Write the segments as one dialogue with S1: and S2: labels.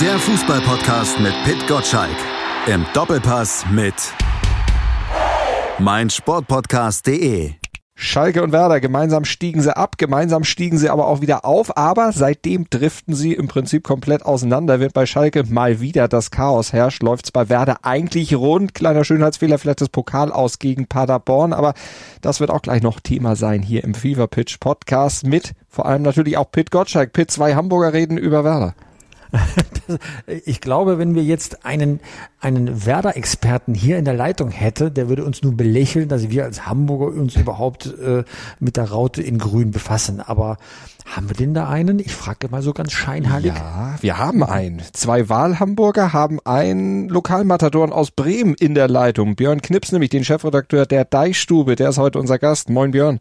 S1: Der Fußballpodcast mit Pit Gottschalk. Im Doppelpass mit meinsportpodcast.de.
S2: Schalke und Werder, gemeinsam stiegen sie ab, gemeinsam stiegen sie aber auch wieder auf, aber seitdem driften sie im Prinzip komplett auseinander. Wird bei Schalke mal wieder das Chaos herrscht, läuft's bei Werder eigentlich rund. Kleiner Schönheitsfehler, vielleicht das Pokal aus gegen Paderborn, aber das wird auch gleich noch Thema sein hier im Fever Pitch Podcast mit vor allem natürlich auch Pit Gottschalk. Pit, zwei Hamburger reden über Werder.
S3: Ich glaube, wenn wir jetzt einen, einen Werder-Experten hier in der Leitung hätte, der würde uns nur belächeln, dass wir als Hamburger uns überhaupt äh, mit der Raute in Grün befassen. Aber haben wir denn da einen? Ich frage mal so ganz scheinheilig.
S2: Ja, wir haben einen. Zwei Wahlhamburger haben einen Lokalmatadoren aus Bremen in der Leitung. Björn Knips, nämlich den Chefredakteur der Deichstube, der ist heute unser Gast. Moin Björn.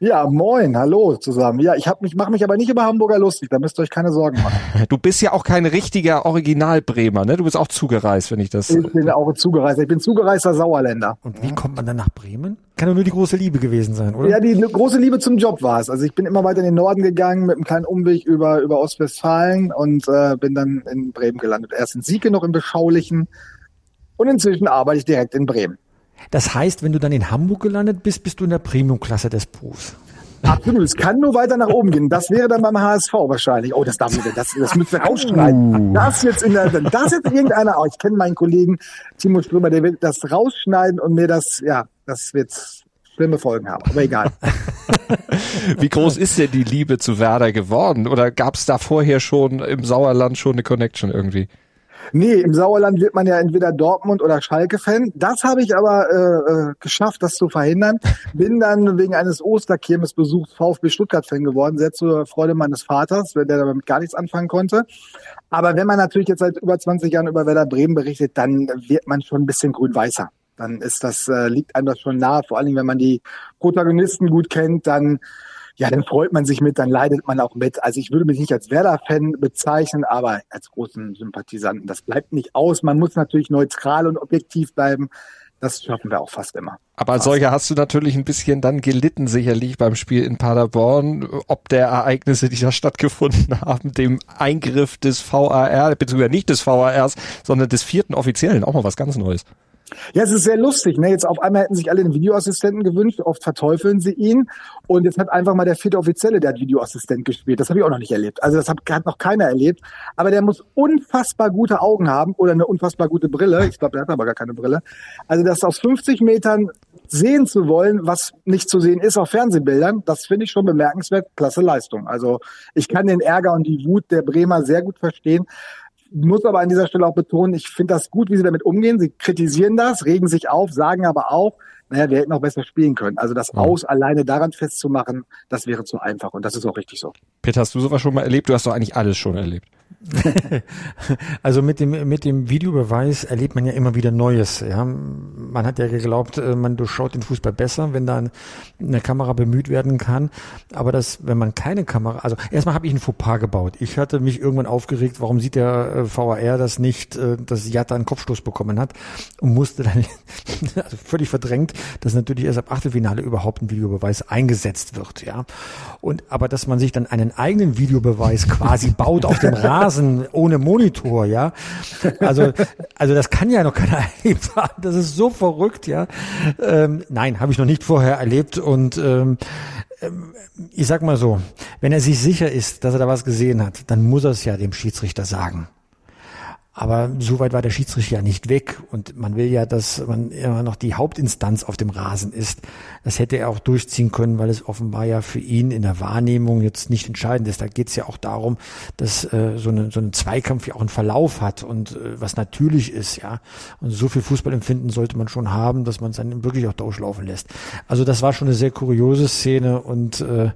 S4: Ja, moin, hallo zusammen. Ja, ich hab mich, mache mich aber nicht über Hamburger lustig, da müsst ihr euch keine Sorgen machen.
S2: Du bist ja auch kein richtiger Original-Bremer, ne? Du bist auch zugereist, wenn ich das.
S4: Ich bin auch zugereist. Ich bin zugereister Sauerländer.
S3: Und wie kommt man dann nach Bremen? Kann doch nur die große Liebe gewesen sein, oder?
S4: Ja, die große Liebe zum Job war es. Also ich bin immer weiter in den Norden gegangen mit einem kleinen Umweg über, über Ostwestfalen und äh, bin dann in Bremen gelandet. Erst in Sieke noch im Beschaulichen und inzwischen arbeite ich direkt in Bremen.
S3: Das heißt, wenn du dann in Hamburg gelandet bist, bist du in der Premium-Klasse des Berufs.
S4: Absolut, es kann nur weiter nach oben gehen. Das wäre dann beim HSV wahrscheinlich. Oh, das darf ich, das, das müssen wir rausschneiden.
S2: Uh.
S4: Das jetzt in der, das jetzt irgendeiner, oh, ich kenne meinen Kollegen Timo Strömer, der will das rausschneiden und mir das, ja, das wird schlimme Folgen haben. Aber egal.
S2: Wie groß ist denn die Liebe zu Werder geworden? Oder gab es da vorher schon im Sauerland schon eine Connection irgendwie?
S4: Nee, im Sauerland wird man ja entweder Dortmund oder Schalke-Fan. Das habe ich aber äh, äh, geschafft, das zu verhindern. Bin dann wegen eines Osterkirmesbesuchs VfB Stuttgart-Fan geworden, sehr zur Freude meines Vaters, der damit gar nichts anfangen konnte. Aber wenn man natürlich jetzt seit über 20 Jahren über Werder Bremen berichtet, dann wird man schon ein bisschen grün-weißer. Dann ist das, äh, liegt einem das schon nahe, vor allem wenn man die Protagonisten gut kennt, dann ja, dann freut man sich mit, dann leidet man auch mit. Also ich würde mich nicht als Werder-Fan bezeichnen, aber als großen Sympathisanten. Das bleibt nicht aus. Man muss natürlich neutral und objektiv bleiben. Das schaffen wir auch fast immer.
S2: Aber als solcher hast du natürlich ein bisschen dann gelitten, sicherlich beim Spiel in Paderborn, ob der Ereignisse, die da stattgefunden haben, dem Eingriff des VAR, beziehungsweise nicht des VARs, sondern des vierten Offiziellen, auch mal was ganz Neues.
S4: Ja, es ist sehr lustig. Ne? Jetzt auf einmal hätten sich alle den Videoassistenten gewünscht, oft verteufeln sie ihn. Und jetzt hat einfach mal der vierte Offizielle, der hat Videoassistent gespielt. Das habe ich auch noch nicht erlebt. Also das hat, hat noch keiner erlebt. Aber der muss unfassbar gute Augen haben oder eine unfassbar gute Brille. Ich glaube, der hat aber gar keine Brille. Also das aus 50 Metern sehen zu wollen, was nicht zu sehen ist auf Fernsehbildern, das finde ich schon bemerkenswert. Klasse Leistung. Also ich kann den Ärger und die Wut der Bremer sehr gut verstehen muss aber an dieser Stelle auch betonen, ich finde das gut, wie sie damit umgehen. Sie kritisieren das, regen sich auf, sagen aber auch, naja, wir hätten auch besser spielen können. Also das Aus alleine daran festzumachen, das wäre zu einfach und das ist auch richtig so.
S2: Peter, hast du sowas schon mal erlebt? Du hast doch eigentlich alles schon erlebt.
S3: also mit dem, mit dem Videobeweis erlebt man ja immer wieder Neues. Ja. Man hat ja geglaubt, äh, man durchschaut den Fußball besser, wenn da eine Kamera bemüht werden kann. Aber das, wenn man keine Kamera, also erstmal habe ich ein Fauxpas gebaut. Ich hatte mich irgendwann aufgeregt, warum sieht der äh, VAR das nicht, äh, dass Jatta einen Kopfstoß bekommen hat und musste dann also völlig verdrängt, dass natürlich erst ab Achtelfinale überhaupt ein Videobeweis eingesetzt wird. Ja. Und aber dass man sich dann einen eigenen Videobeweis quasi baut auf dem Rasen, Rasen ohne Monitor, ja. Also, also das kann ja noch keiner erlebt haben. Das ist so verrückt, ja. Ähm, nein, habe ich noch nicht vorher erlebt und ähm, ähm, ich sag mal so, wenn er sich sicher ist, dass er da was gesehen hat, dann muss er es ja dem Schiedsrichter sagen. Aber so weit war der Schiedsrichter ja nicht weg und man will ja, dass man immer noch die Hauptinstanz auf dem Rasen ist. Das hätte er auch durchziehen können, weil es offenbar ja für ihn in der Wahrnehmung jetzt nicht entscheidend ist. Da geht es ja auch darum, dass äh, so, eine, so ein Zweikampf ja auch einen Verlauf hat und äh, was natürlich ist, ja. Und so viel Fußballempfinden sollte man schon haben, dass man es dann wirklich auch durchlaufen lässt. Also das war schon eine sehr kuriose Szene und äh,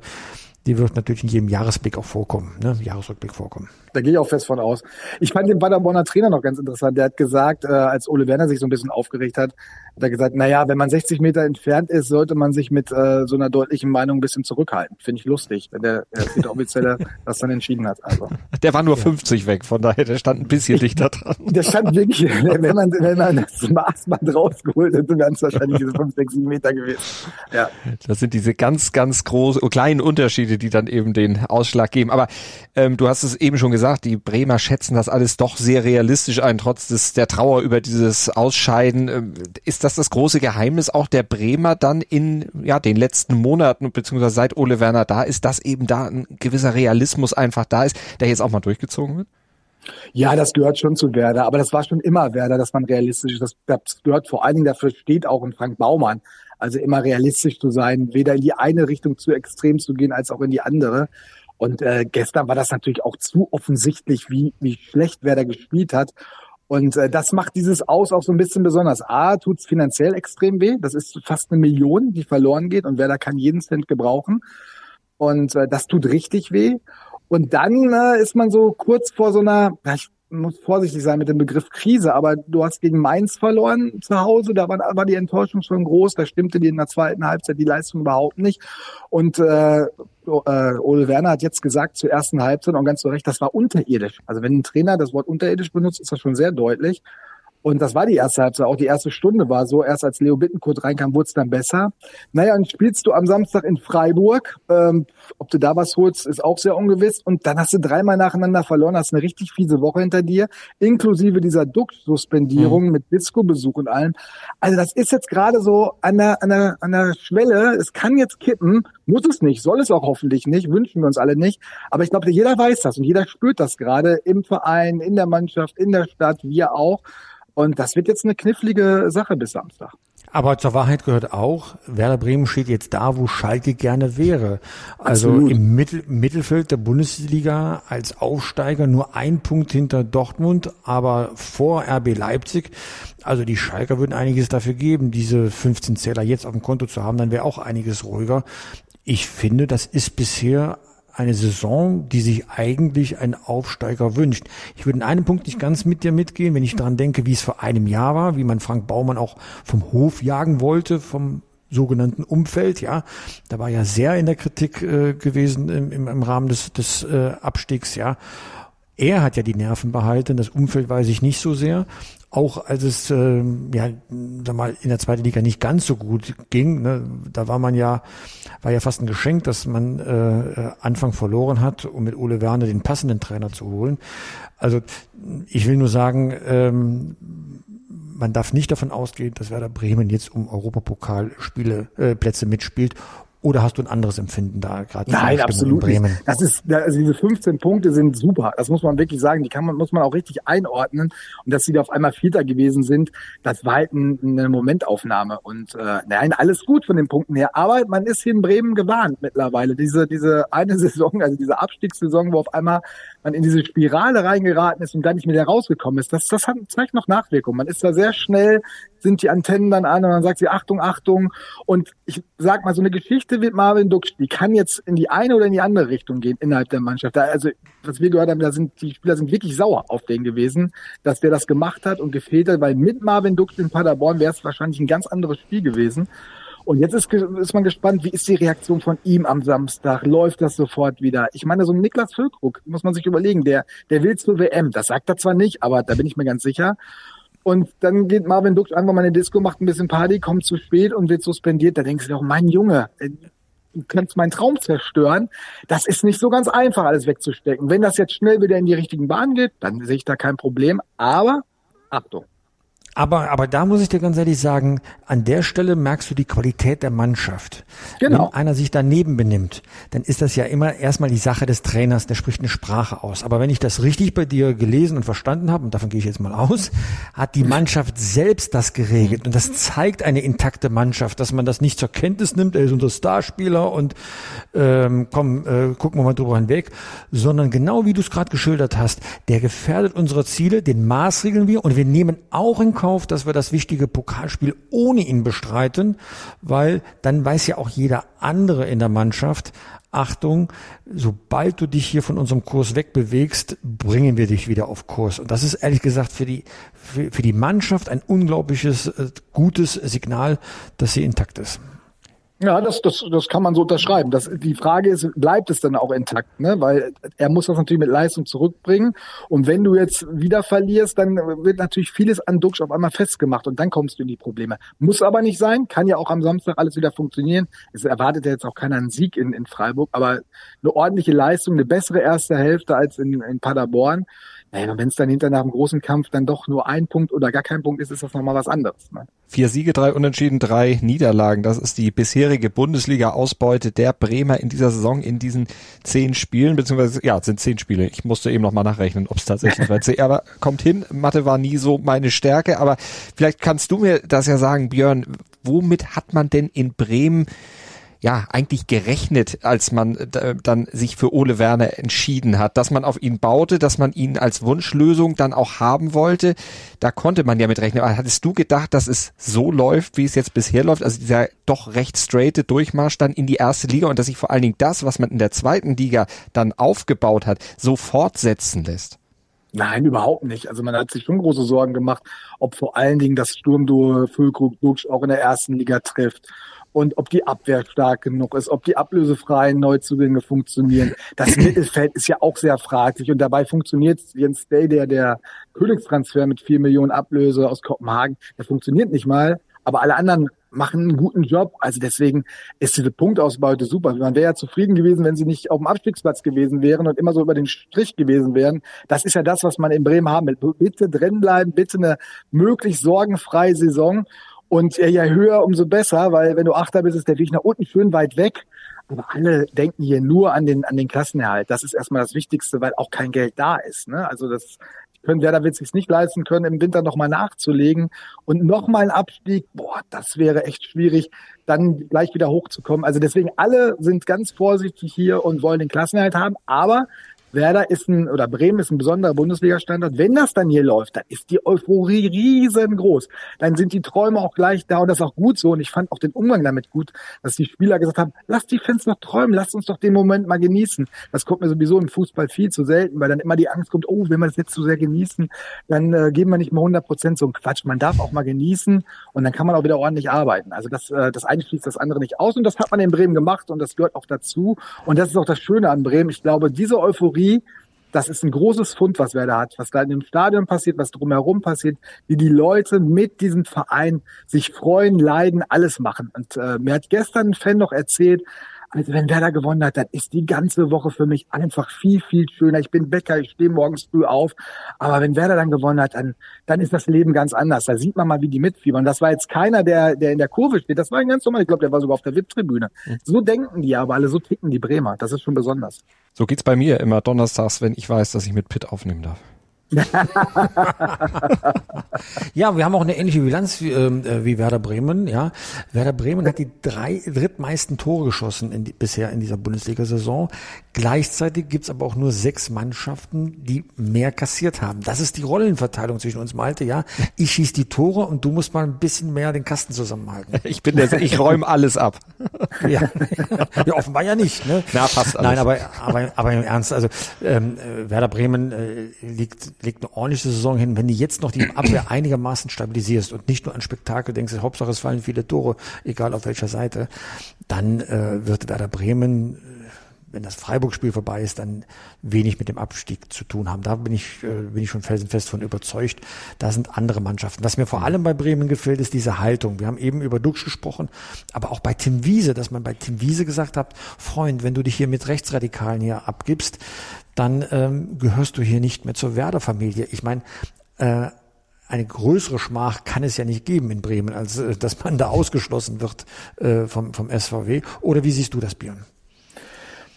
S3: die wird natürlich in jedem Jahresblick auch vorkommen, ne? Jahresrückblick vorkommen.
S4: Da gehe ich auch fest von aus. Ich fand den Paderborner Trainer noch ganz interessant. Der hat gesagt, äh, als Ole Werner sich so ein bisschen aufgeregt hat, hat er gesagt, naja, wenn man 60 Meter entfernt ist, sollte man sich mit äh, so einer deutlichen Meinung ein bisschen zurückhalten. Finde ich lustig, wenn der, der Offizielle das dann entschieden hat. Also.
S2: Der war nur ja. 50 weg, von daher, der stand ein bisschen dichter dran.
S4: Der stand wirklich, wenn man, wenn man das Maßband rausgeholt hätte, wären es wahrscheinlich diese 5, 6, 7 Meter gewesen. Ja.
S2: Das sind diese ganz, ganz großen, kleinen Unterschiede, die dann eben den Ausschlag geben. Aber ähm, du hast es eben schon gesagt, die Bremer schätzen das alles doch sehr realistisch ein, trotz des, der Trauer über dieses Ausscheiden. Ähm, ist das das große Geheimnis auch der Bremer dann in ja den letzten Monaten, beziehungsweise seit Ole Werner da ist, dass eben da ein gewisser Realismus einfach da ist, der jetzt auch mal durchgezogen wird?
S4: Ja, das gehört schon zu Werder, aber das war schon immer Werder, dass man realistisch ist. Das, das gehört vor allen Dingen dafür steht auch in Frank Baumann. Also immer realistisch zu sein, weder in die eine Richtung zu extrem zu gehen, als auch in die andere. Und äh, gestern war das natürlich auch zu offensichtlich, wie, wie schlecht Werder gespielt hat. Und äh, das macht dieses Aus auch so ein bisschen besonders. A, tut's finanziell extrem weh. Das ist fast eine Million, die verloren geht und Werder kann jeden Cent gebrauchen. Und äh, das tut richtig weh. Und dann äh, ist man so kurz vor so einer, ich muss vorsichtig sein mit dem Begriff Krise, aber du hast gegen Mainz verloren zu Hause, da war, war die Enttäuschung schon groß, da stimmte dir in der zweiten Halbzeit die Leistung überhaupt nicht. Und äh, äh, Ole Werner hat jetzt gesagt zur ersten Halbzeit und ganz zu Recht, das war unterirdisch. Also wenn ein Trainer das Wort unterirdisch benutzt, ist das schon sehr deutlich. Und das war die erste Halbzeit. Auch die erste Stunde war so. Erst als Leo Bittenkurt reinkam, wurde es dann besser. Naja, und spielst du am Samstag in Freiburg. Ähm, ob du da was holst, ist auch sehr ungewiss. Und dann hast du dreimal nacheinander verloren, hast eine richtig fiese Woche hinter dir, inklusive dieser Duck-Suspendierung mhm. mit Disco-Besuch und allem. Also das ist jetzt gerade so an der, an, der, an der Schwelle. Es kann jetzt kippen, muss es nicht, soll es auch hoffentlich nicht, wünschen wir uns alle nicht. Aber ich glaube, jeder weiß das und jeder spürt das gerade im Verein, in der Mannschaft, in der Stadt, wir auch. Und das wird jetzt eine knifflige Sache bis Samstag.
S3: Aber zur Wahrheit gehört auch, Werder Bremen steht jetzt da, wo Schalke gerne wäre. Also Absolut. im Mittel, Mittelfeld der Bundesliga als Aufsteiger nur ein Punkt hinter Dortmund, aber vor RB Leipzig. Also die Schalker würden einiges dafür geben, diese 15 Zähler jetzt auf dem Konto zu haben, dann wäre auch einiges ruhiger. Ich finde, das ist bisher eine Saison, die sich eigentlich ein Aufsteiger wünscht. Ich würde in einem Punkt nicht ganz mit dir mitgehen, wenn ich daran denke, wie es vor einem Jahr war, wie man Frank Baumann auch vom Hof jagen wollte, vom sogenannten Umfeld, ja. Da war ja sehr in der Kritik äh, gewesen im, im, im Rahmen des, des äh, Abstiegs, ja. Er hat ja die Nerven behalten, das Umfeld weiß ich nicht so sehr auch als es äh, ja sag mal in der zweiten Liga nicht ganz so gut ging, ne, da war man ja war ja fast ein Geschenk, dass man äh, Anfang verloren hat, um mit Ole Werner den passenden Trainer zu holen. Also ich will nur sagen, ähm, man darf nicht davon ausgehen, dass Werder Bremen jetzt um Europapokalspiele äh, Plätze mitspielt oder hast du ein anderes Empfinden da gerade?
S4: Nein, absolut nicht. Das ist, also diese 15 Punkte sind super. Das muss man wirklich sagen. Die kann man, muss man auch richtig einordnen. Und dass sie da auf einmal Vierter gewesen sind, das war halt ein, eine Momentaufnahme. Und äh, nein, alles gut von den Punkten her. Aber man ist hier in Bremen gewarnt mittlerweile. Diese, diese eine Saison, also diese Abstiegssaison, wo auf einmal man in diese Spirale reingeraten ist und gar nicht mehr rausgekommen ist, das, das hat, zeigt noch Nachwirkung. Man ist da sehr schnell, sind die Antennen dann an und man sagt sie, Achtung, Achtung. Und ich sag mal, so eine Geschichte wie Marvin Dux, die kann jetzt in die eine oder in die andere Richtung gehen innerhalb der Mannschaft. Da, also, was wir gehört haben, da sind, die Spieler sind wirklich sauer auf den gewesen, dass der das gemacht hat und gefehlt hat, weil mit Marvin Dux in Paderborn wäre es wahrscheinlich ein ganz anderes Spiel gewesen. Und jetzt ist, ist man gespannt, wie ist die Reaktion von ihm am Samstag? Läuft das sofort wieder? Ich meine, so ein Niklas Füllkrug, muss man sich überlegen, der, der will zur WM. Das sagt er zwar nicht, aber da bin ich mir ganz sicher. Und dann geht Marvin Dux einfach mal in die Disco, macht ein bisschen Party, kommt zu spät und wird suspendiert. Da denkst du doch, mein Junge, äh, du könntest meinen Traum zerstören. Das ist nicht so ganz einfach, alles wegzustecken. Wenn das jetzt schnell wieder in die richtigen Bahnen geht, dann sehe ich da kein Problem. Aber Achtung.
S3: Aber, aber da muss ich dir ganz ehrlich sagen, an der Stelle merkst du die Qualität der Mannschaft. Genau. Wenn einer sich daneben benimmt, dann ist das ja immer erstmal die Sache des Trainers, der spricht eine Sprache aus. Aber wenn ich das richtig bei dir gelesen und verstanden habe, und davon gehe ich jetzt mal aus, hat die Mannschaft selbst das geregelt. Und das zeigt eine intakte Mannschaft, dass man das nicht zur Kenntnis nimmt, er ist unser Starspieler und ähm, komm, äh, gucken wir mal drüber hinweg, sondern genau wie du es gerade geschildert hast, der gefährdet unsere Ziele, den maßregeln wir und wir nehmen auch in Kauf, Kauf, dass wir das wichtige Pokalspiel ohne ihn bestreiten, weil dann weiß ja auch jeder andere in der Mannschaft, Achtung, sobald du dich hier von unserem Kurs wegbewegst, bringen wir dich wieder auf Kurs. Und das ist ehrlich gesagt für die, für, für die Mannschaft ein unglaubliches, äh, gutes Signal, dass sie intakt ist.
S4: Ja, das, das, das kann man so unterschreiben. Das, die Frage ist, bleibt es dann auch intakt, ne? Weil er muss das natürlich mit Leistung zurückbringen. Und wenn du jetzt wieder verlierst, dann wird natürlich vieles an Duxch auf einmal festgemacht und dann kommst du in die Probleme. Muss aber nicht sein, kann ja auch am Samstag alles wieder funktionieren. Es erwartet ja jetzt auch keiner einen Sieg in, in Freiburg, aber eine ordentliche Leistung, eine bessere erste Hälfte als in, in Paderborn. Naja, wenn es dann hinter nach einem großen Kampf dann doch nur ein Punkt oder gar kein Punkt ist, ist das nochmal was anderes. Ne?
S2: Vier Siege, drei Unentschieden, drei Niederlagen. Das ist die bisherige Bundesliga-Ausbeute der Bremer in dieser Saison in diesen zehn Spielen, beziehungsweise, ja, es sind zehn Spiele. Ich musste eben nochmal nachrechnen, ob es tatsächlich war. Aber kommt hin, Mathe war nie so meine Stärke, aber vielleicht kannst du mir das ja sagen, Björn, womit hat man denn in Bremen ja eigentlich gerechnet, als man äh, dann sich für Ole Werner entschieden hat, dass man auf ihn baute, dass man ihn als Wunschlösung dann auch haben wollte. Da konnte man ja mit rechnen. Aber hattest du gedacht, dass es so läuft, wie es jetzt bisher läuft, also dieser doch recht straighte Durchmarsch dann in die erste Liga und dass sich vor allen Dingen das, was man in der zweiten Liga dann aufgebaut hat, so fortsetzen lässt?
S4: Nein, überhaupt nicht. Also man hat sich schon große Sorgen gemacht, ob vor allen Dingen das Sturmduo Füllkrug Duxch auch in der ersten Liga trifft und ob die Abwehr stark genug ist, ob die ablösefreien Neuzugänge funktionieren. Das Mittelfeld ist ja auch sehr fraglich und dabei funktioniert Jens Day, der der Königstransfer mit vier Millionen Ablöse aus Kopenhagen, der funktioniert nicht mal, aber alle anderen machen einen guten Job. Also deswegen ist diese Punktausbeute super. Man wäre ja zufrieden gewesen, wenn sie nicht auf dem Abstiegsplatz gewesen wären und immer so über den Strich gewesen wären. Das ist ja das, was man in Bremen haben will. Bitte drin bleiben, bitte eine möglichst sorgenfreie Saison. Und je höher, umso besser, weil wenn du Achter bist, ist der Weg nach unten schön weit weg. Aber alle denken hier nur an den, an den Klassenerhalt. Das ist erstmal das Wichtigste, weil auch kein Geld da ist. Ne? Also das können wird sich nicht leisten können, im Winter nochmal nachzulegen und nochmal ein Abstieg. Boah, das wäre echt schwierig, dann gleich wieder hochzukommen. Also deswegen alle sind ganz vorsichtig hier und wollen den Klassenerhalt haben. Aber Werder ist ein, oder Bremen ist ein besonderer Bundesliga-Standort. Wenn das dann hier läuft, dann ist die Euphorie riesengroß. Dann sind die Träume auch gleich da und das ist auch gut so. Und ich fand auch den Umgang damit gut, dass die Spieler gesagt haben, lass die Fans noch träumen, lasst uns doch den Moment mal genießen. Das kommt mir sowieso im Fußball viel zu selten, weil dann immer die Angst kommt, oh, wenn wir das jetzt zu sehr genießen, dann äh, geben wir nicht mal 100 Prozent so ein Quatsch. Man darf auch mal genießen und dann kann man auch wieder ordentlich arbeiten. Also das, äh, das eine schließt das andere nicht aus und das hat man in Bremen gemacht und das gehört auch dazu. Und das ist auch das Schöne an Bremen. Ich glaube, diese Euphorie Euphorie, das ist ein großes Fund, was Werder hat, was da in dem Stadion passiert, was drumherum passiert, wie die Leute mit diesem Verein sich freuen, leiden, alles machen. Und äh, mir hat gestern ein Fan noch erzählt, also wenn Werder gewonnen hat, dann ist die ganze Woche für mich einfach viel, viel schöner. Ich bin Bäcker, ich stehe morgens früh auf. Aber wenn Werder dann gewonnen hat, dann, dann ist das Leben ganz anders. Da sieht man mal, wie die mitfiebern. Das war jetzt keiner, der, der in der Kurve steht. Das war ein ganz normal. Ich glaube, der war sogar auf der VIP-Tribüne. Mhm. So denken die aber alle, so ticken die Bremer. Das ist schon besonders.
S2: So geht's bei mir immer donnerstags, wenn ich weiß, dass ich mit Pitt aufnehmen darf.
S3: Ja, wir haben auch eine ähnliche Bilanz wie, äh, wie Werder Bremen. Ja, Werder Bremen hat die drei drittmeisten Tore geschossen in die, bisher in dieser Bundesliga-Saison. Gleichzeitig gibt's aber auch nur sechs Mannschaften, die mehr kassiert haben. Das ist die Rollenverteilung zwischen uns, Malte. Ja, ich schieß die Tore und du musst mal ein bisschen mehr den Kasten zusammenhalten.
S2: Ich bin der, ich räume alles ab.
S3: ja. ja, offenbar ja nicht. Ne?
S2: Na, passt alles.
S3: Nein, aber aber aber im Ernst, also ähm, Werder Bremen äh, liegt legt eine ordentliche Saison hin. Wenn du jetzt noch die Abwehr einigermaßen stabilisierst und nicht nur an Spektakel denkst, Hauptsache es fallen viele Tore, egal auf welcher Seite, dann äh, wird Werder Bremen wenn das Freiburg-Spiel vorbei ist, dann wenig mit dem Abstieg zu tun haben. Da bin ich, äh, bin ich schon felsenfest von überzeugt. Da sind andere Mannschaften. Was mir vor allem bei Bremen gefällt, ist diese Haltung. Wir haben eben über Dux gesprochen, aber auch bei Tim Wiese, dass man bei Tim Wiese gesagt hat, Freund, wenn du dich hier mit Rechtsradikalen hier abgibst, dann ähm, gehörst du hier nicht mehr zur Werder-Familie. Ich meine, äh, eine größere Schmach kann es ja nicht geben in Bremen, als äh, dass man da ausgeschlossen wird äh, vom, vom SVW. Oder wie siehst du das, Björn?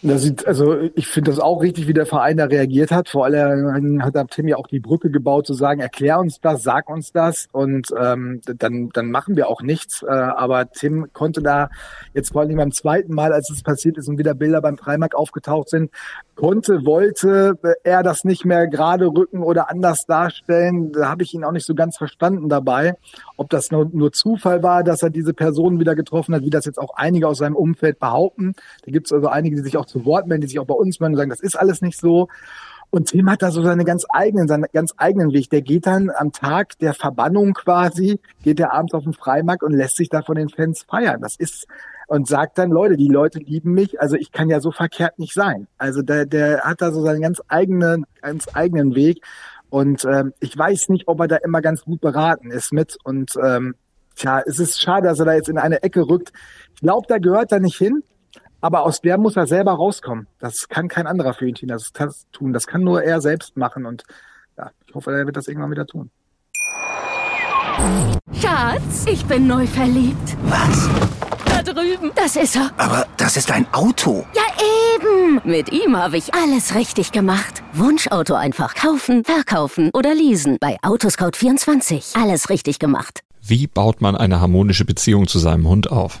S4: Das sieht, also ich finde das auch richtig, wie der Verein da reagiert hat. Vor allem hat Tim ja auch die Brücke gebaut, zu sagen, erklär uns das, sag uns das und ähm, dann, dann machen wir auch nichts. Äh, aber Tim konnte da jetzt vor allem beim zweiten Mal, als es passiert ist und wieder Bilder beim Freimarkt aufgetaucht sind, konnte, wollte er das nicht mehr gerade rücken oder anders darstellen. Da habe ich ihn auch nicht so ganz verstanden dabei, ob das nur, nur Zufall war, dass er diese Person wieder getroffen hat, wie das jetzt auch einige aus seinem Umfeld behaupten. Da gibt es also einige, die sich auch zu Wort melden, die sich auch bei uns melden und sagen, das ist alles nicht so. Und Tim hat da so seine ganz eigenen, seinen ganz eigenen Weg. Der geht dann am Tag der Verbannung quasi, geht er abends auf den Freimarkt und lässt sich da von den Fans feiern. Das ist und sagt dann, Leute, die Leute lieben mich, also ich kann ja so verkehrt nicht sein. Also der, der hat da so seinen ganz eigenen, ganz eigenen Weg. Und ähm, ich weiß nicht, ob er da immer ganz gut beraten ist mit. Und ähm, tja, es ist schade, dass er da jetzt in eine Ecke rückt. Ich glaube, da gehört er nicht hin. Aber aus der muss er selber rauskommen. Das kann kein anderer für ihn tun. Das kann nur er selbst machen. Und ja, ich hoffe, er wird das irgendwann wieder tun.
S5: Schatz, ich bin neu verliebt.
S6: Was?
S5: Da drüben. Das ist er.
S6: Aber das ist ein Auto.
S5: Ja, eben. Mit ihm habe ich alles richtig gemacht. Wunschauto einfach kaufen, verkaufen oder leasen. Bei Autoscout24. Alles richtig gemacht.
S2: Wie baut man eine harmonische Beziehung zu seinem Hund auf?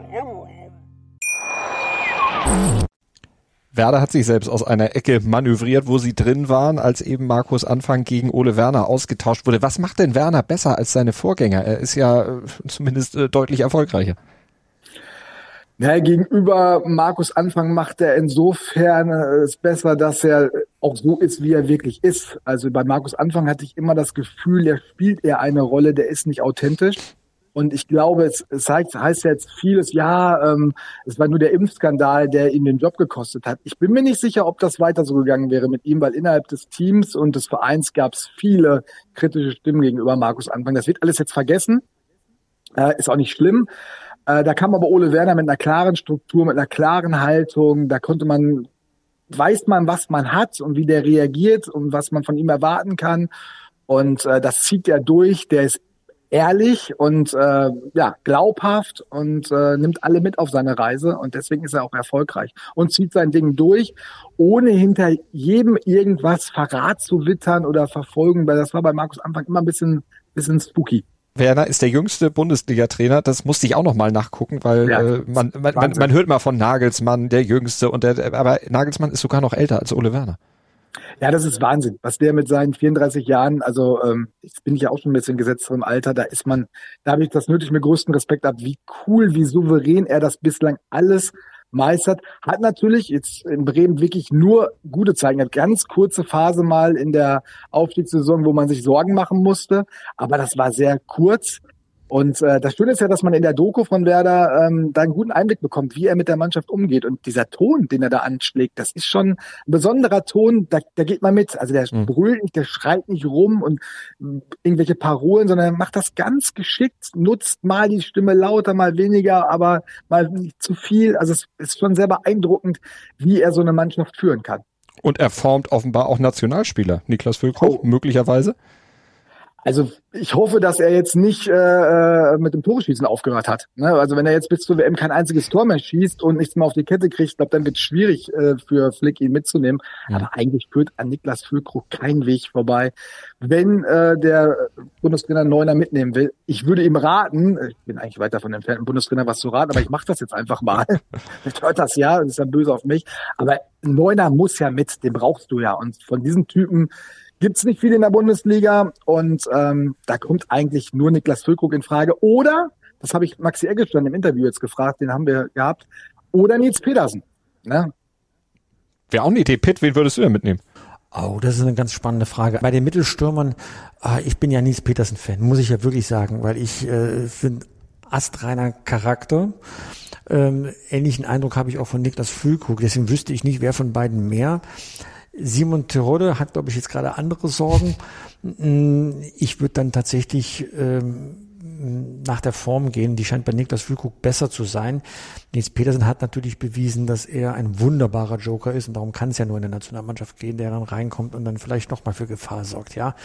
S2: Werder hat sich selbst aus einer Ecke manövriert, wo sie drin waren, als eben Markus Anfang gegen Ole Werner ausgetauscht wurde. Was macht denn Werner besser als seine Vorgänger? Er ist ja äh, zumindest äh, deutlich erfolgreicher.
S4: Ja, gegenüber Markus Anfang macht er insofern äh, es besser, dass er auch so ist, wie er wirklich ist. Also bei Markus Anfang hatte ich immer das Gefühl, er spielt eher eine Rolle, der ist nicht authentisch. Und ich glaube, es, es heißt, heißt jetzt vieles, ja, ähm, es war nur der Impfskandal, der ihn den Job gekostet hat. Ich bin mir nicht sicher, ob das weiter so gegangen wäre mit ihm, weil innerhalb des Teams und des Vereins gab es viele kritische Stimmen gegenüber Markus Anfang. Das wird alles jetzt vergessen. Äh, ist auch nicht schlimm. Äh, da kam aber Ole Werner mit einer klaren Struktur, mit einer klaren Haltung. Da konnte man, weiß man, was man hat und wie der reagiert und was man von ihm erwarten kann. Und äh, das zieht er durch. Der ist ehrlich und äh, ja glaubhaft und äh, nimmt alle mit auf seine Reise und deswegen ist er auch erfolgreich und zieht sein Ding durch, ohne hinter jedem irgendwas Verrat zu wittern oder verfolgen, weil das war bei Markus Anfang immer ein bisschen bisschen spooky.
S2: Werner ist der jüngste Bundesliga-Trainer. Das musste ich auch noch mal nachgucken, weil ja, äh, man, man, man, man hört mal von Nagelsmann, der Jüngste, und der, aber Nagelsmann ist sogar noch älter als Ole Werner.
S4: Ja, das ist Wahnsinn, was der mit seinen 34 Jahren, also ähm, jetzt bin ich ja auch schon ein bisschen gesetzt im Alter, da ist man, da habe ich das nötig mit größten Respekt ab, wie cool, wie souverän er das bislang alles meistert. Hat natürlich jetzt in Bremen wirklich nur gute Zeichen. Hat ganz kurze Phase mal in der Aufstiegssaison, wo man sich Sorgen machen musste, aber das war sehr kurz. Und äh, das Schöne ist ja, dass man in der Doku von Werder ähm, da einen guten Einblick bekommt, wie er mit der Mannschaft umgeht. Und dieser Ton, den er da anschlägt, das ist schon ein besonderer Ton, da, da geht man mit. Also der mhm. brüllt nicht, der schreit nicht rum und äh, irgendwelche Parolen, sondern er macht das ganz geschickt, nutzt mal die Stimme lauter, mal weniger, aber mal nicht zu viel. Also es ist schon sehr beeindruckend, wie er so eine Mannschaft führen kann.
S2: Und er formt offenbar auch Nationalspieler, Niklas Füllkrug, oh. möglicherweise.
S4: Also ich hoffe, dass er jetzt nicht äh, äh, mit dem Toreschießen aufgehört hat. Ne? Also wenn er jetzt bis zur WM kein einziges Tor mehr schießt und nichts mehr auf die Kette kriegt, glaube dann wird es schwierig äh, für Flick ihn mitzunehmen. Ja. Aber eigentlich führt an Niklas Füllkrug kein Weg vorbei. Wenn äh, der Bundestrainer Neuner mitnehmen will, ich würde ihm raten, ich bin eigentlich weiter von dem Bundestrainer was zu raten, aber ich mache das jetzt einfach mal. ich hört das ja, das ist dann böse auf mich. Aber Neuner muss ja mit, den brauchst du ja. Und von diesen Typen gibt's nicht viel in der Bundesliga und ähm, da kommt eigentlich nur Niklas Füllkrug in Frage. Oder, das habe ich Maxi Eggestein im Interview jetzt gefragt, den haben wir gehabt, oder Nils Petersen. Ne?
S2: Wäre auch eine Idee. Pitt, wen würdest du denn mitnehmen?
S3: Oh, das ist eine ganz spannende Frage. Bei den Mittelstürmern, äh, ich bin ja Nils Petersen-Fan, muss ich ja wirklich sagen, weil ich äh, finde astreiner Charakter. Ähm, ähnlichen Eindruck habe ich auch von Niklas Füllkrug. Deswegen wüsste ich nicht, wer von beiden mehr. Simon Terodde hat, glaube ich, jetzt gerade andere Sorgen. Mm, ich würde dann tatsächlich ähm, nach der Form gehen. Die scheint bei Niklas Füllkrug besser zu sein. Nils Petersen hat natürlich bewiesen, dass er ein wunderbarer Joker ist und darum kann es ja nur in der Nationalmannschaft gehen, der dann reinkommt und dann vielleicht nochmal für Gefahr sorgt, ja.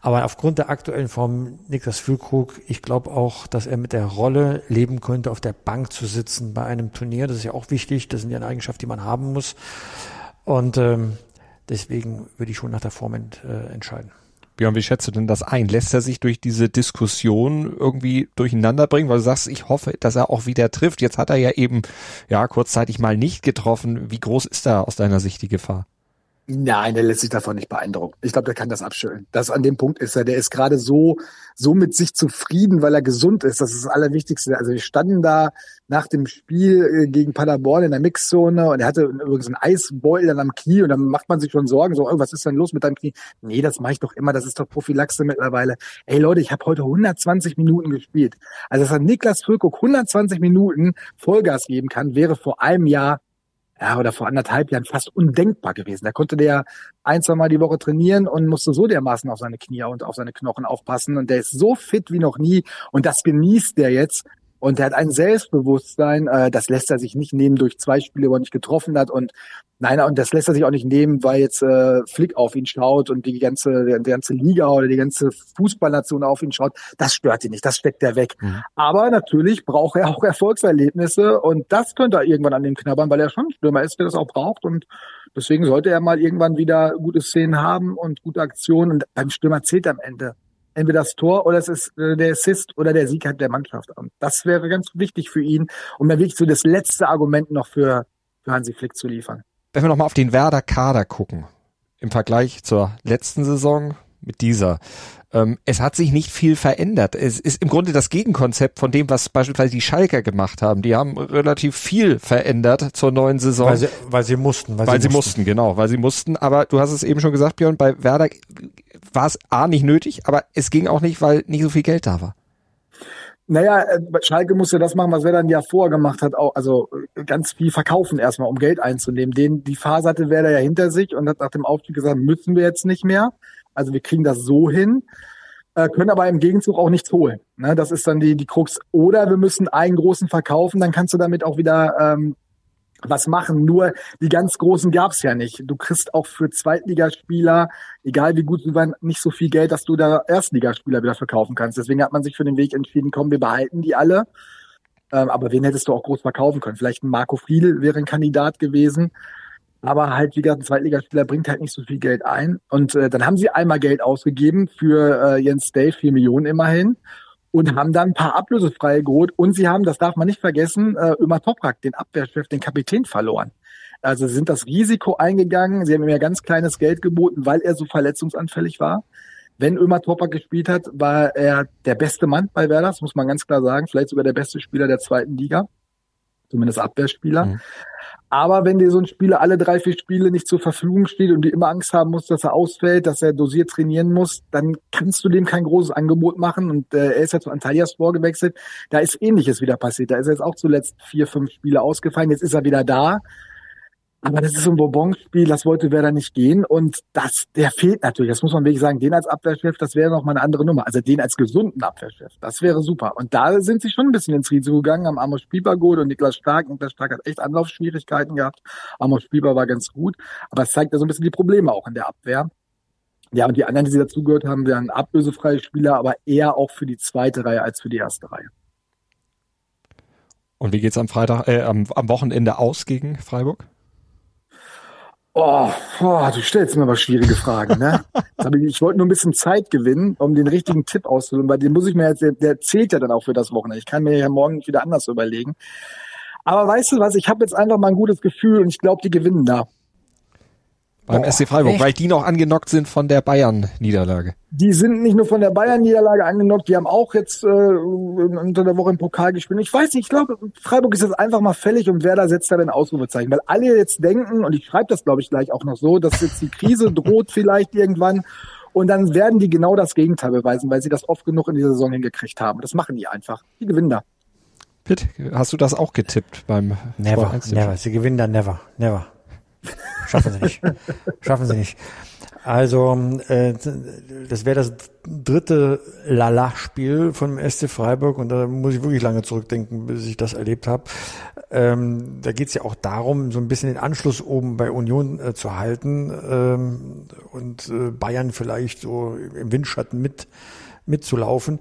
S3: Aber aufgrund der aktuellen Form Niklas Füllkrug, ich glaube auch, dass er mit der Rolle leben könnte, auf der Bank zu sitzen bei einem Turnier. Das ist ja auch wichtig. Das sind ja eine Eigenschaft, die man haben muss. Und ähm, Deswegen würde ich schon nach der Form ent, äh, entscheiden.
S2: Björn, wie schätzt du denn das ein? Lässt er sich durch diese Diskussion irgendwie durcheinander bringen? Weil du sagst, ich hoffe, dass er auch wieder trifft. Jetzt hat er ja eben, ja, kurzzeitig mal nicht getroffen. Wie groß ist da aus deiner Sicht die Gefahr?
S4: Nein, der lässt sich davon nicht beeindrucken. Ich glaube, der kann das abschütteln. Das an dem Punkt ist er. Der ist gerade so, so mit sich zufrieden, weil er gesund ist. Das ist das Allerwichtigste. Also wir standen da nach dem Spiel äh, gegen Paderborn in der Mixzone und er hatte übrigens einen Eisbeutel dann am Knie und dann macht man sich schon Sorgen, so, oh, was ist denn los mit deinem Knie? Nee, das mache ich doch immer. Das ist doch Prophylaxe mittlerweile. Ey Leute, ich habe heute 120 Minuten gespielt. Also, dass Niklas Füllkrug 120 Minuten Vollgas geben kann, wäre vor einem Jahr ja, oder vor anderthalb Jahren fast undenkbar gewesen. Da konnte der ein, zwei Mal die Woche trainieren und musste so dermaßen auf seine Knie und auf seine Knochen aufpassen. Und der ist so fit wie noch nie. Und das genießt der jetzt. Und er hat ein Selbstbewusstsein, äh, das lässt er sich nicht nehmen durch zwei Spiele, wo er nicht getroffen hat. Und nein, und das lässt er sich auch nicht nehmen, weil jetzt äh, Flick auf ihn schaut und die ganze, die ganze Liga oder die ganze Fußballnation auf ihn schaut. Das stört ihn nicht, das steckt er weg. Mhm. Aber natürlich braucht er auch Erfolgserlebnisse und das könnte er irgendwann an dem knabbern, weil er schon Stürmer ist, der das auch braucht. Und deswegen sollte er mal irgendwann wieder gute Szenen haben und gute Aktionen. Und beim Stürmer zählt am Ende entweder das Tor oder es ist äh, der Assist oder der Sieg hat der Mannschaft. Und das wäre ganz wichtig für ihn, um dann wirklich so das letzte Argument noch für, für Hansi Flick zu liefern.
S2: Wenn wir nochmal auf den Werder Kader gucken, im Vergleich zur letzten Saison mit dieser. Ähm, es hat sich nicht viel verändert. Es ist im Grunde das Gegenkonzept von dem, was beispielsweise die Schalker gemacht haben. Die haben relativ viel verändert zur neuen Saison.
S3: Weil sie, weil sie mussten.
S2: Weil, weil sie, mussten. mussten, genau, weil sie mussten. Aber du hast es eben schon gesagt, Björn, bei Werder war es A nicht nötig, aber es ging auch nicht, weil nicht so viel Geld da war.
S4: Naja, äh, Schalke musste das machen, was Werder ein Jahr vorher gemacht hat, auch, also äh, ganz viel verkaufen erstmal, um Geld einzunehmen. Den, die Phase hatte Werder ja hinter sich und hat nach dem Aufstieg gesagt, müssen wir jetzt nicht mehr. Also wir kriegen das so hin, äh, können aber im Gegenzug auch nichts holen. Ne? Das ist dann die, die Krux. Oder wir müssen einen großen verkaufen, dann kannst du damit auch wieder ähm, was machen. Nur die ganz Großen gab's ja nicht. Du kriegst auch für Zweitligaspieler, egal wie gut sie waren, nicht so viel Geld, dass du da Erstligaspieler wieder verkaufen kannst. Deswegen hat man sich für den Weg entschieden, komm, wir behalten die alle. Ähm, aber wen hättest du auch groß verkaufen können? Vielleicht ein Marco Friedl wäre ein Kandidat gewesen. Aber halt, wie gesagt, ein Zweitligaspieler bringt halt nicht so viel Geld ein. Und äh, dann haben sie einmal Geld ausgegeben für äh, Jens Dave, vier Millionen immerhin und haben dann ein paar ablösefreie geholt. Und sie haben, das darf man nicht vergessen, äh, Ömer Toprak, den Abwehrchef, den Kapitän verloren. Also sie sind das Risiko eingegangen. Sie haben ihm ja ganz kleines Geld geboten, weil er so verletzungsanfällig war. Wenn Ömer Toprak gespielt hat, war er der beste Mann bei Werder, das muss man ganz klar sagen. Vielleicht sogar der beste Spieler der zweiten Liga. Zumindest Abwehrspieler. Mhm. Aber wenn dir so ein Spieler alle drei, vier Spiele nicht zur Verfügung steht und du immer Angst haben musst, dass er ausfällt, dass er dosiert trainieren muss, dann kannst du dem kein großes Angebot machen. Und äh, er ist ja zu Antalyaspor gewechselt. Da ist Ähnliches wieder passiert. Da ist er jetzt auch zuletzt vier, fünf Spiele ausgefallen. Jetzt ist er wieder da. Aber das ist so ein Bourbon-Spiel, das wollte Werder nicht gehen. Und das, der fehlt natürlich. Das muss man wirklich sagen. Den als Abwehrchef, das wäre noch mal eine andere Nummer. Also den als gesunden Abwehrchef, das wäre super. Und da sind sie schon ein bisschen ins Risiko gegangen, haben Amos Spieber gut und Niklas Stark. Niklas Stark hat echt Anlaufschwierigkeiten gehabt. Amos Spieber war ganz gut. Aber es zeigt ja so ein bisschen die Probleme auch in der Abwehr. Ja, und die anderen, die sie dazugehört haben, wären ablösefreie Spieler, aber eher auch für die zweite Reihe als für die erste Reihe.
S2: Und wie geht's am Freitag, äh, am, am Wochenende aus gegen Freiburg?
S4: Oh, oh, du stellst mir aber schwierige Fragen, ne? ich, wollte nur ein bisschen Zeit gewinnen, um den richtigen Tipp auszuholen, weil den muss ich mir jetzt, der, der zählt ja dann auch für das Wochenende. Ich kann mir ja morgen wieder anders überlegen. Aber weißt du was, ich habe jetzt einfach mal ein gutes Gefühl und ich glaube, die gewinnen da.
S2: Beim Boah, SC Freiburg, echt? weil die noch angenockt sind von der Bayern-Niederlage.
S4: Die sind nicht nur von der Bayern-Niederlage angenockt, die haben auch jetzt äh, unter der Woche im Pokal gespielt. Ich weiß nicht, ich glaube, Freiburg ist jetzt einfach mal fällig und Werder setzt da ein Ausrufezeichen. Weil alle jetzt denken, und ich schreibe das, glaube ich, gleich auch noch so, dass jetzt die Krise droht vielleicht irgendwann. Und dann werden die genau das Gegenteil beweisen, weil sie das oft genug in dieser Saison hingekriegt haben. Das machen die einfach. Die gewinnen da.
S2: Pitt, hast du das auch getippt beim
S3: Never, never. Sie gewinnen da never, never. Schaffen sie nicht. Schaffen sie nicht. Also, äh, das wäre das dritte Lala-Spiel von SC Freiburg und da muss ich wirklich lange zurückdenken, bis ich das erlebt habe. Ähm, da geht es ja auch darum, so ein bisschen den Anschluss oben bei Union äh, zu halten ähm, und äh, Bayern vielleicht so im Windschatten mit mitzulaufen.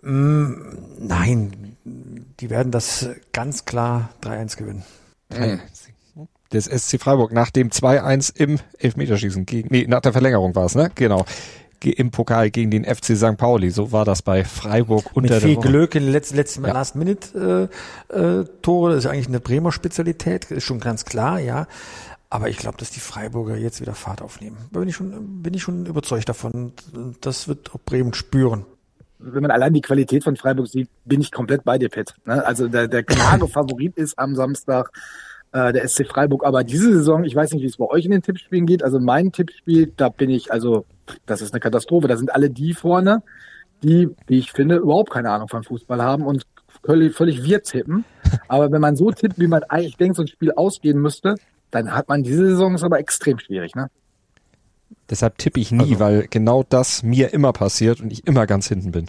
S3: Mm, nein, die werden das ganz klar 3-1 gewinnen. 3
S2: des SC Freiburg nach dem 2-1 im Elfmeterschießen gegen, nee, nach der Verlängerung war es, ne? Genau. Im Pokal gegen den FC St. Pauli. So war das bei Freiburg unter
S3: Mit viel Glück in den letzten, letzten ja. Last-Minute-Tore. Äh, äh, das ist eigentlich eine Bremer Spezialität, ist schon ganz klar, ja. Aber ich glaube, dass die Freiburger jetzt wieder Fahrt aufnehmen. Da bin ich schon, bin ich schon überzeugt davon. Das wird auch Bremen spüren
S4: wenn man allein die Qualität von Freiburg sieht, bin ich komplett bei dir, Pitt. Ne? Also der, der klare Favorit ist am Samstag äh, der SC Freiburg. Aber diese Saison, ich weiß nicht, wie es bei euch in den Tippspielen geht. Also mein Tippspiel, da bin ich, also das ist eine Katastrophe. Da sind alle die vorne, die, wie ich finde, überhaupt keine Ahnung von Fußball haben und völlig, völlig wir tippen. Aber wenn man so tippt, wie man eigentlich denkt, so ein Spiel ausgehen müsste, dann hat man diese Saison ist aber extrem schwierig, ne?
S2: Deshalb tippe ich nie, also. weil genau das mir immer passiert und ich immer ganz hinten bin.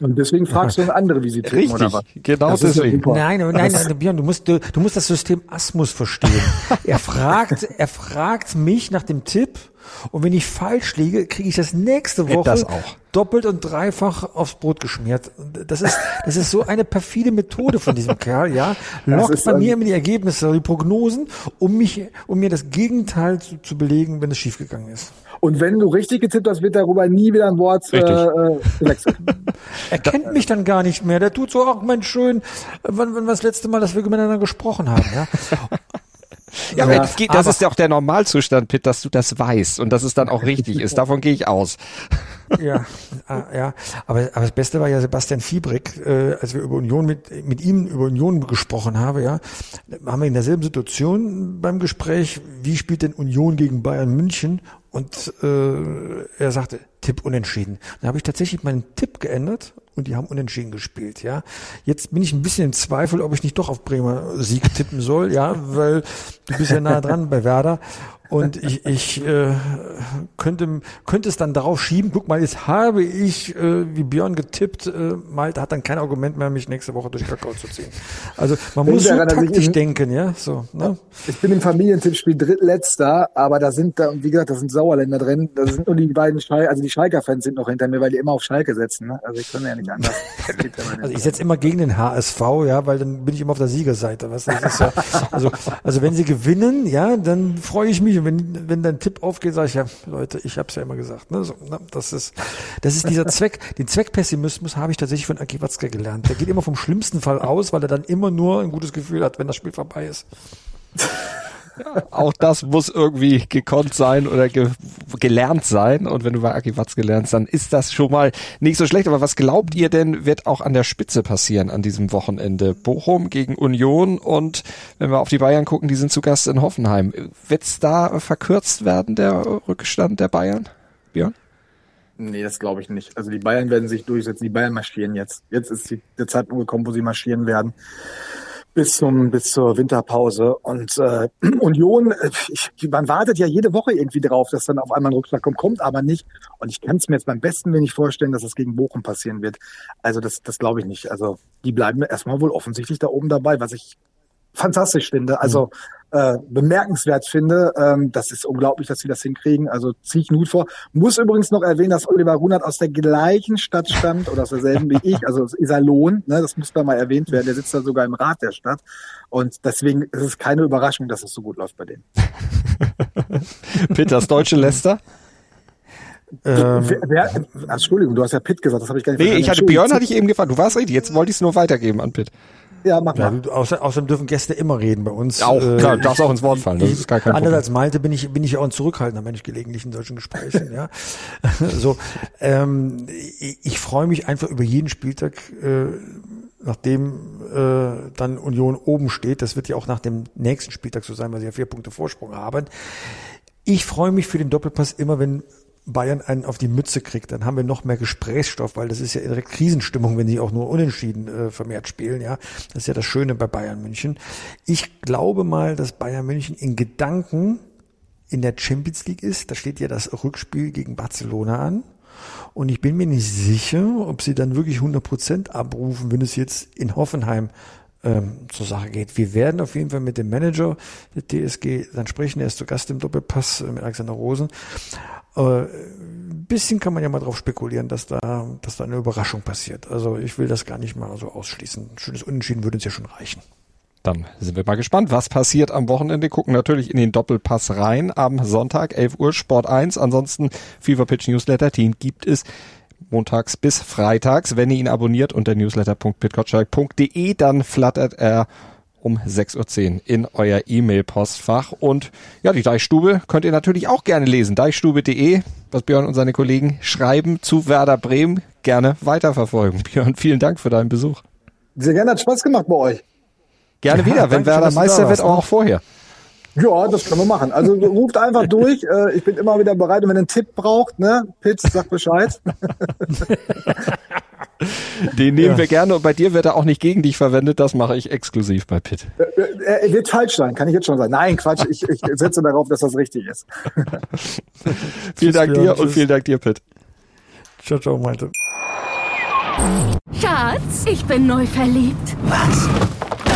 S4: Und deswegen fragst du andere, wie sie tippen,
S2: Richtig, oder was? genau das deswegen.
S3: Nein, nein, nein, Björn, du musst, du, du musst das System Asmus verstehen. er fragt, er fragt mich nach dem Tipp und wenn ich falsch liege, kriege ich das nächste Woche
S2: das
S3: doppelt und dreifach aufs Brot geschmiert. Das ist, das ist so eine perfide Methode von diesem Kerl, ja. Lockt bei mir immer die Ergebnisse, die Prognosen, um mich, um mir das Gegenteil zu, zu belegen, wenn es schiefgegangen ist.
S4: Und wenn du richtig getippt hast, wird darüber nie wieder ein Wort äh, äh gewechselt.
S3: er kennt mich dann gar nicht mehr. Der tut so, ach Mensch, schön, wann, wann war das letzte Mal, dass wir miteinander gesprochen haben, ja.
S2: Ja, ja, das, das ist ja auch der Normalzustand, Pitt, dass du das weißt und dass es dann auch richtig ist. Davon gehe ich aus.
S3: Ja, ah, ja. Aber, aber das Beste war ja Sebastian Fiebrick, äh, als wir über Union mit, mit ihm über Union gesprochen haben, ja, haben wir in derselben Situation beim Gespräch, wie spielt denn Union gegen Bayern München? Und äh, er sagte, Tipp unentschieden. Da habe ich tatsächlich meinen Tipp geändert und die haben unentschieden gespielt, ja. Jetzt bin ich ein bisschen im Zweifel, ob ich nicht doch auf Bremer Sieg tippen soll, ja, weil du bist ja nah dran bei Werder und ich, ich äh, könnte, könnte es dann darauf schieben, guck mal, jetzt habe ich, äh, wie Björn getippt, äh, Malte hat dann kein Argument mehr, mich nächste Woche durch Kakao zu ziehen. Also man muss so taktisch denken, ja. So, ne?
S4: Ich bin im Familientippspiel drittletzter, aber da sind da, wie gesagt, da sind Sauerländer drin. Da sind nur die beiden Schalke, also die Schalker-Fans sind noch hinter mir, weil die immer auf Schalke setzen. Ne? Also ich kann ja nicht anders.
S3: also ich setze immer gegen den HSV, ja, weil dann bin ich immer auf der Siegerseite. Was das ist ja, also, also wenn sie gewinnen, ja, dann freue ich mich mich. Und wenn, wenn dein Tipp aufgeht, sage ich ja, Leute, ich habe es ja immer gesagt. Ne? So, ne? Das ist, das ist dieser Zweck. Den Zweckpessimismus habe ich tatsächlich von Aki Watzke gelernt. Der geht immer vom schlimmsten Fall aus, weil er dann immer nur ein gutes Gefühl hat, wenn das Spiel vorbei ist.
S2: auch das muss irgendwie gekonnt sein oder ge gelernt sein. Und wenn du bei Aki Watz gelernst, dann ist das schon mal nicht so schlecht. Aber was glaubt ihr denn, wird auch an der Spitze passieren an diesem Wochenende? Bochum gegen Union und wenn wir auf die Bayern gucken, die sind zu Gast in Hoffenheim. Wird's da verkürzt werden, der Rückstand der Bayern? Björn?
S4: Nee, das glaube ich nicht. Also die Bayern werden sich durchsetzen. Die Bayern marschieren jetzt. Jetzt ist die, der Zeitpunkt gekommen, wo sie marschieren werden bis zum bis zur Winterpause und äh, Union äh, ich, man wartet ja jede Woche irgendwie drauf dass dann auf einmal ein Rückschlag kommt kommt aber nicht und ich kann es mir jetzt beim besten wenig vorstellen dass das gegen Bochum passieren wird also das das glaube ich nicht also die bleiben erstmal wohl offensichtlich da oben dabei was ich fantastisch finde. Also mhm. Äh, bemerkenswert finde. Ähm, das ist unglaublich, dass sie das hinkriegen. Also ziehe ich Nut vor. Muss übrigens noch erwähnen, dass Oliver Runert aus der gleichen Stadt stammt oder aus derselben wie ich, also aus Iserlohn. Ne, das muss da mal erwähnt werden. Der sitzt da sogar im Rat der Stadt. Und deswegen ist es keine Überraschung, dass es so gut läuft bei denen.
S2: Peters deutsche Leicester?
S4: Ähm, wer, wer, Entschuldigung, du hast ja Pitt gesagt, das habe ich gar nicht
S2: Nee, ich hatte Björn hatte ich eben gefragt. Du warst richtig, jetzt wollte ich es nur weitergeben an Pitt.
S4: Ja, mach mal.
S3: Ja, außer, außerdem dürfen Gäste immer reden bei uns.
S2: Auch, äh, klar, darfst auch ins Wort fallen. Das ist gar kein
S3: Anders als Malte bin ich, bin ich auch ein zurückhaltender Mensch gelegentlich in solchen Gesprächen, ja. so, ähm, ich, ich freue mich einfach über jeden Spieltag, äh, nachdem äh, dann Union oben steht. Das wird ja auch nach dem nächsten Spieltag so sein, weil sie ja vier Punkte Vorsprung haben. Ich freue mich für den Doppelpass immer, wenn Bayern einen auf die Mütze kriegt, dann haben wir noch mehr Gesprächsstoff, weil das ist ja direkt Krisenstimmung, wenn sie auch nur unentschieden äh, vermehrt spielen. Ja, das ist ja das Schöne bei Bayern München. Ich glaube mal, dass Bayern München in Gedanken in der Champions League ist. Da steht ja das Rückspiel gegen Barcelona an. Und ich bin mir nicht sicher, ob sie dann wirklich 100 Prozent abrufen, wenn es jetzt in Hoffenheim ähm, zur Sache geht. Wir werden auf jeden Fall mit dem Manager der TSG dann sprechen. Er ist zu Gast im Doppelpass äh, mit Alexander Rosen. Äh, bisschen kann man ja mal drauf spekulieren, dass da, dass da eine Überraschung passiert. Also ich will das gar nicht mal so ausschließen. Ein schönes Unentschieden würde uns ja schon reichen.
S2: Dann sind wir mal gespannt, was passiert am Wochenende. Gucken natürlich in den Doppelpass rein. Am Sonntag, 11 Uhr, Sport 1. Ansonsten Fever Pitch Newsletter Team gibt es montags bis freitags. Wenn ihr ihn abonniert unter newsletter.pitgotschalk.de, dann flattert er um 6.10 Uhr in euer E-Mail-Postfach. Und ja, die Deichstube könnt ihr natürlich auch gerne lesen. Deichstube.de, was Björn und seine Kollegen schreiben zu Werder Bremen, gerne weiterverfolgen. Björn, vielen Dank für deinen Besuch.
S4: Sehr gerne, hat Spaß gemacht bei euch.
S2: Gerne
S3: Ja,
S2: wieder, wenn
S3: schön,
S2: Werder Meister wird,
S3: ne?
S2: auch vorher.
S4: Ja, das können wir machen. Also ruft einfach durch. Äh, Ich bin immer wieder bereit. Und wenn ihr einen Tipp braucht, ne, Pitt, sag Bescheid.
S2: Den nehmen wir gerne und bei dir wird er auch nicht gegen dich verwendet. Das mache ich exklusiv bei Pitt.
S4: Er er wird falsch sein, kann ich jetzt schon sagen. Nein, Quatsch. Ich, ich setze darauf, dass das richtig ist.
S2: Vielen Dank dir und vielen Dank dir, Pitt.
S3: Ciao, ciao, Malte.
S5: Schatz, ich bin neu verliebt.
S6: Was?